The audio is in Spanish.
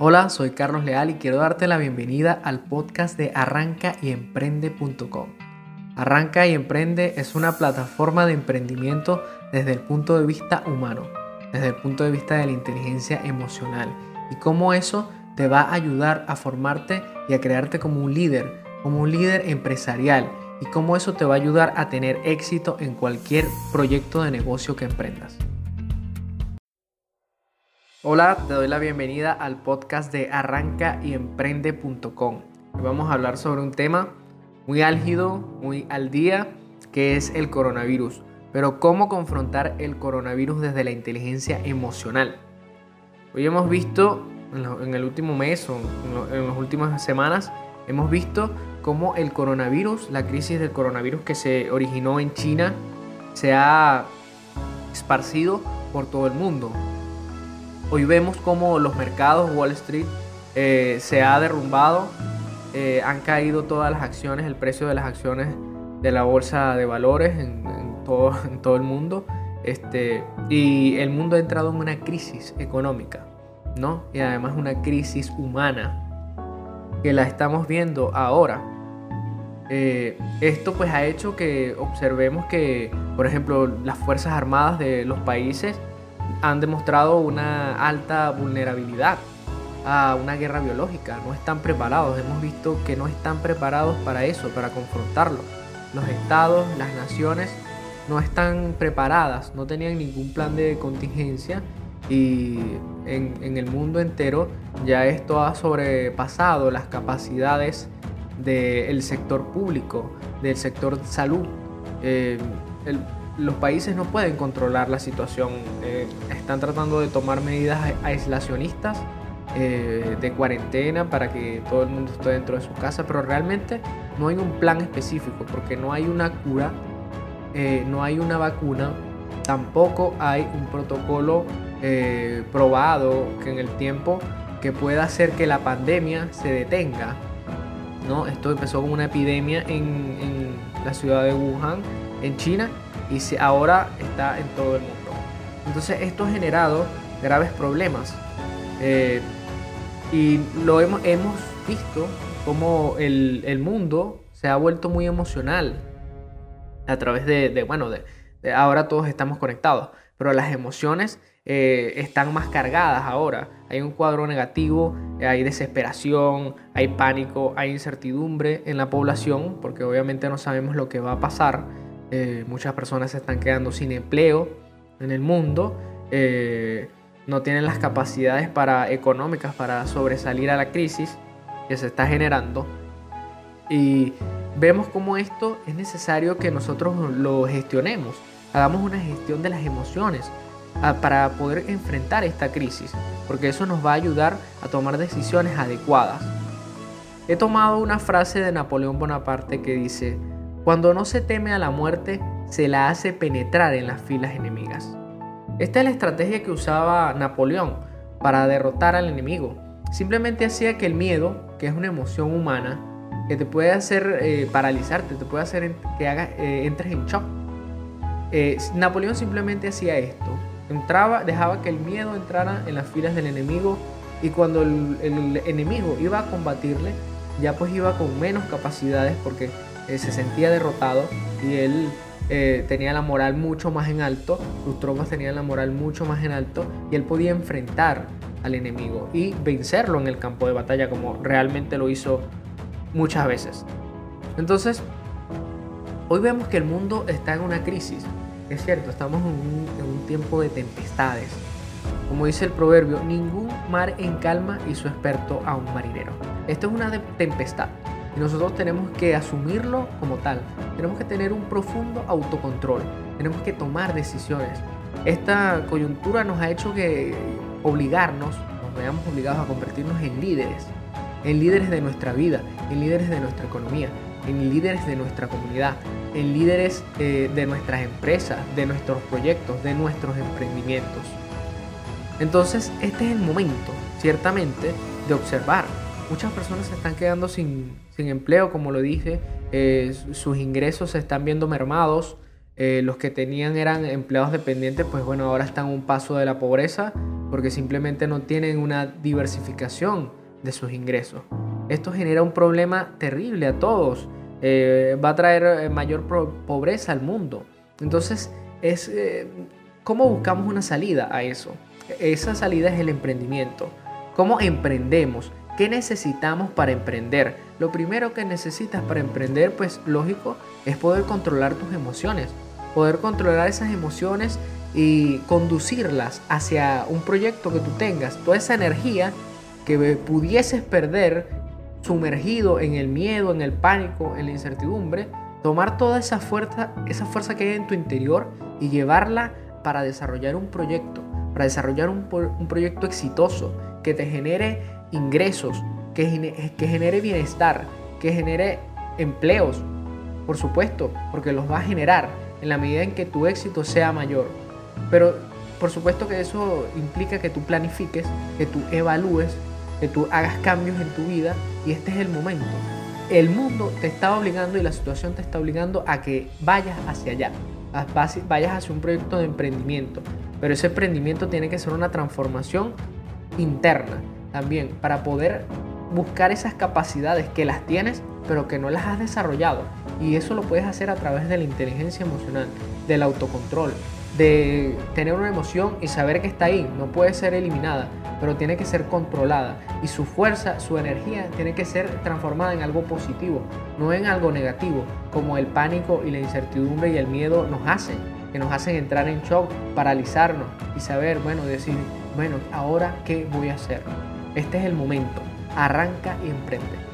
Hola, soy Carlos Leal y quiero darte la bienvenida al podcast de arrancayemprende.com. Arranca y Emprende es una plataforma de emprendimiento desde el punto de vista humano, desde el punto de vista de la inteligencia emocional y cómo eso te va a ayudar a formarte y a crearte como un líder, como un líder empresarial y cómo eso te va a ayudar a tener éxito en cualquier proyecto de negocio que emprendas. Hola, te doy la bienvenida al podcast de. Hoy vamos a hablar sobre un tema muy álgido, muy al día, que es el coronavirus. Pero cómo confrontar el coronavirus desde la inteligencia emocional. Hoy hemos visto, en el último mes o en las últimas semanas, hemos visto cómo el coronavirus, la crisis del coronavirus que se originó en China, se ha esparcido por todo el mundo. Hoy vemos cómo los mercados, Wall Street, eh, se ha derrumbado, eh, han caído todas las acciones, el precio de las acciones de la bolsa de valores en, todo, el mundo. Este, y el mundo ha entrado en una crisis económica, ¿no? Y además una crisis humana que la estamos viendo ahora. Eh, esto pues ha hecho que observemos que, por ejemplo, las Fuerzas Armadas de los países han demostrado una alta vulnerabilidad a una guerra biológica. No están preparados. Hemos visto que no están preparados para eso, para confrontarlo. Los estados, las naciones no están preparadas, no tenían ningún plan de contingencia y en, el mundo entero ya esto ha sobrepasado las capacidades del sector público, del sector salud. Eh, los países no pueden controlar la situación. Eh, están tratando de tomar medidas aislacionistas eh, de cuarentena para que todo el mundo esté dentro de su casa, pero realmente no hay un plan específico porque no hay una cura, eh, no hay una vacuna, tampoco hay un protocolo probado que en el tiempo que pueda hacer que la pandemia se detenga. ¿no? Esto empezó como una epidemia en, en la ciudad de Wuhan, en China, y si ahora está en todo el mundo. Entonces esto ha generado graves problemas eh, y lo hemos, hemos visto como el, mundo se ha vuelto muy emocional a través de, bueno, de, ahora todos estamos conectados, pero las emociones eh, están más cargadas ahora. Hay un cuadro negativo, hay desesperación, hay pánico, hay incertidumbre en la población, porque obviamente no sabemos lo que va a pasar. Eh, muchas personas se están quedando sin empleo en el mundo. Eh, no tienen las capacidades para, económicas para sobresalir a la crisis que se está generando. Y vemos cómo esto es necesario que nosotros lo gestionemos. Hagamos una gestión de las emociones ah, para poder enfrentar esta crisis. Porque eso nos va a ayudar a tomar decisiones adecuadas. He tomado una frase de Napoleón Bonaparte que dice, cuando no se teme a la muerte, se la hace penetrar en las filas enemigas. Esta es la estrategia que usaba Napoleón para derrotar al enemigo. Simplemente hacía que el miedo, que es una emoción humana, que te puede hacer eh, paralizarte, te puede hacer que eh, entres en shock. Eh, Napoleón simplemente hacía esto. Entraba, dejaba que el miedo entrara en las filas del enemigo y cuando el, el enemigo iba a combatirle, ya pues iba con menos capacidades porque eh, se sentía derrotado y él eh, tenía la moral mucho más en alto, sus tropas tenían la moral mucho más en alto y él podía enfrentar al enemigo y vencerlo en el campo de batalla como realmente lo hizo muchas veces. Entonces, hoy vemos que el mundo está en una crisis. Es cierto, estamos en un, en un tiempo de tempestades. Como dice el proverbio, ningún mar en calma su experto a un marinero. Esto es una tempestad. Y nosotros tenemos que asumirlo como tal. Tenemos que tener un profundo autocontrol. Tenemos que tomar decisiones. Esta coyuntura nos ha hecho que obligarnos, nos veamos obligados a convertirnos en líderes. En líderes de nuestra vida, en líderes de nuestra economía, en líderes de nuestra comunidad, en líderes eh, de nuestras empresas, de nuestros proyectos, de nuestros emprendimientos. Entonces, este es el momento, ciertamente, de observar muchas personas se están quedando sin, empleo, como lo dije, eh, sus ingresos se están viendo mermados, Eh, los que tenían eran empleados dependientes, pues bueno, ahora están un paso de la pobreza porque simplemente no tienen una diversificación de sus ingresos. Esto genera un problema terrible a todos. Eh, va a traer mayor pobreza al mundo. Entonces, es cómo buscamos una salida a eso. Esa salida es el emprendimiento. ¿Cómo emprendemos? ¿Qué necesitamos para emprender? Lo primero que necesitas para emprender, pues lógico, es poder controlar tus emociones. Poder controlar esas emociones y conducirlas hacia un proyecto que tú tengas. Toda esa energía que pudieses perder sumergido en el miedo, en el pánico, en la incertidumbre, tomar toda esa fuerza, esa fuerza que hay en tu interior y llevarla para desarrollar un proyecto, para desarrollar un, un proyecto exitoso que te genere ingresos, que, genere bienestar, que genere empleos, por supuesto, porque los va a generar en la medida en que tu éxito sea mayor. Pero por supuesto que eso implica que tú planifiques, que tú evalúes, que tú hagas cambios en tu vida y este es el momento. El mundo te está obligando y la situación te está obligando a que vayas hacia allá, vayas hacia un proyecto de emprendimiento. Pero ese emprendimiento tiene que ser una transformación interna también para poder buscar esas capacidades que las tienes pero que no las has desarrollado. Y eso lo puedes hacer a través de la inteligencia emocional, del autocontrol, de tener una emoción y saber que está ahí. No puede ser eliminada, pero tiene que ser controlada. Y su fuerza, su energía tiene que ser transformada en algo positivo, no en algo negativo, como el pánico y la incertidumbre y el miedo nos hacen, que nos hacen entrar en shock, paralizarnos y saber, bueno, decir, bueno, ahora qué voy a hacer. Este es el momento. Arranca y emprende.